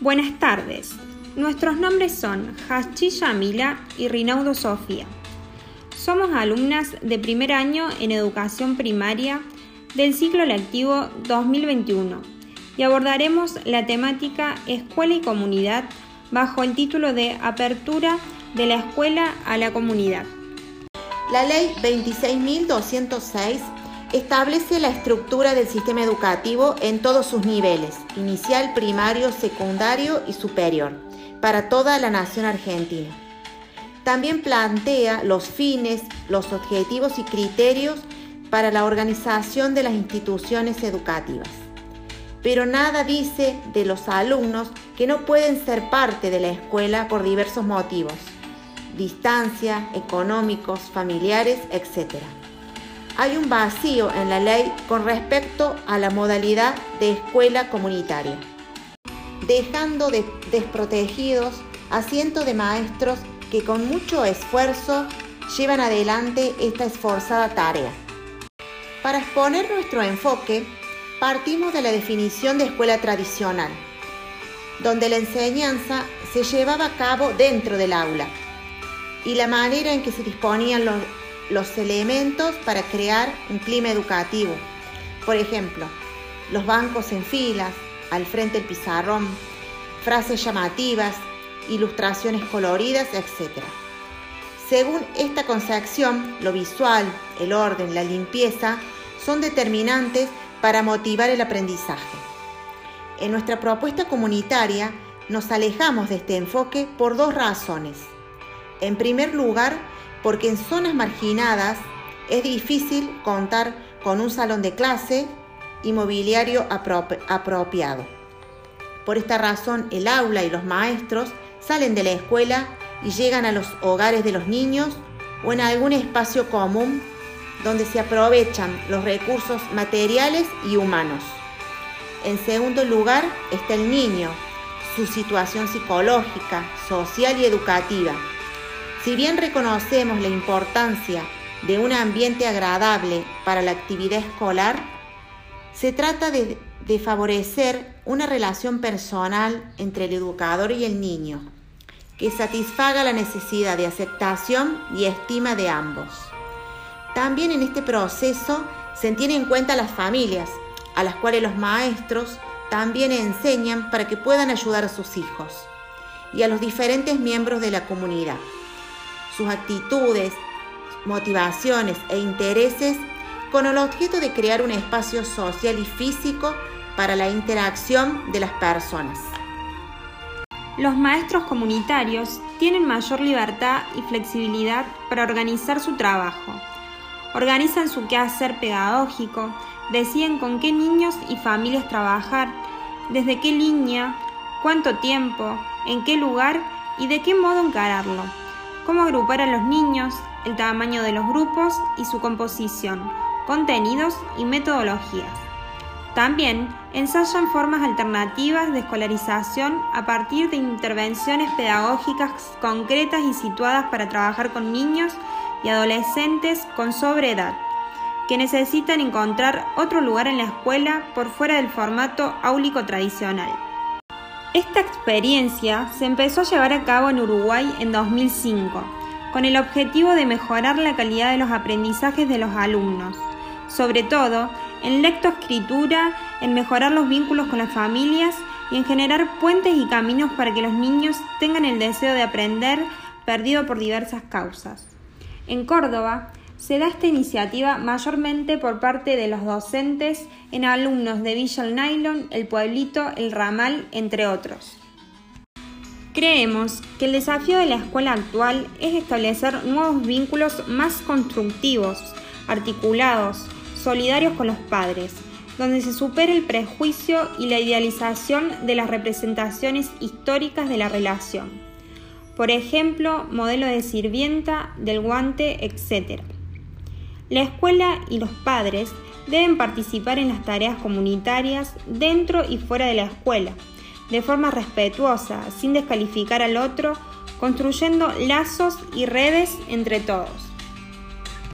Buenas tardes. Nuestros nombres son Hachi Yamila y Rinaudo Sofía. Somos alumnas de primer año en educación primaria del ciclo lectivo 2021 y abordaremos la temática Escuela y Comunidad bajo el título de Apertura de la Escuela a la Comunidad. La Ley 26.206 establece la estructura del sistema educativo en todos sus niveles, inicial, primario, secundario y superior, para toda la nación argentina. También plantea los fines, los objetivos y criterios para la organización de las instituciones educativas. Pero nada dice de los alumnos que no pueden ser parte de la escuela por diversos motivos, distancia, económicos, familiares, etc. Hay un vacío en la ley con respecto a la modalidad de escuela comunitaria, dejando desprotegidos a cientos de maestros que con mucho esfuerzo llevan adelante esta esforzada tarea. Para exponer nuestro enfoque, partimos de la definición de escuela tradicional, donde la enseñanza se llevaba a cabo dentro del aula y la manera en que se disponían los, los elementos para crear un clima educativo. Por ejemplo, los bancos en filas, al frente el pizarrón, frases llamativas, ilustraciones coloridas, etc. Según esta concepción, lo visual, el orden, la limpieza son determinantes para motivar el aprendizaje. En nuestra propuesta comunitaria nos alejamos de este enfoque por dos razones. En primer lugar, porque en zonas marginadas es difícil contar con un salón de clase y mobiliario apropiado. Por esta razón, el aula y los maestros salen de la escuela y llegan a los hogares de los niños o en algún espacio común donde se aprovechan los recursos materiales y humanos. En segundo lugar está el niño, su situación psicológica, social y educativa. Si bien reconocemos la importancia de un ambiente agradable para la actividad escolar, se trata de, favorecer una relación personal entre el educador y el niño, que satisfaga la necesidad de aceptación y estima de ambos. También en este proceso se tienen en cuenta las familias, a las cuales los maestros también enseñan para que puedan ayudar a sus hijos y a los diferentes miembros de la comunidad. Sus actitudes, motivaciones e intereses con el objeto de crear un espacio social y físico para la interacción de las personas. Los maestros comunitarios tienen mayor libertad y flexibilidad para organizar su trabajo. Organizan su quehacer pedagógico, deciden con qué niños y familias trabajar, desde qué línea, cuánto tiempo, en qué lugar y de qué modo encararlo, cómo agrupar a los niños, el tamaño de los grupos y su composición, contenidos y metodologías. También ensayan formas alternativas de escolarización a partir de intervenciones pedagógicas concretas y situadas para trabajar con niños y adolescentes con sobreedad, que necesitan encontrar otro lugar en la escuela por fuera del formato áulico tradicional. Esta experiencia se empezó a llevar a cabo en Uruguay en 2005, con el objetivo de mejorar la calidad de los aprendizajes de los alumnos, sobre todo en lectoescritura, en mejorar los vínculos con las familias y en generar puentes y caminos para que los niños tengan el deseo de aprender perdido por diversas causas. En Córdoba se da esta iniciativa mayormente por parte de los docentes en alumnos de Villa El Nylon, El Pueblito, El Ramal, entre otros. Creemos que el desafío de la escuela actual es establecer nuevos vínculos más constructivos, articulados, solidarios con los padres, donde se supere el prejuicio y la idealización de las representaciones históricas de la relación. Por ejemplo, modelo de sirvienta, del guante, etc. La escuela y los padres deben participar en las tareas comunitarias dentro y fuera de la escuela, de forma respetuosa, sin descalificar al otro, construyendo lazos y redes entre todos.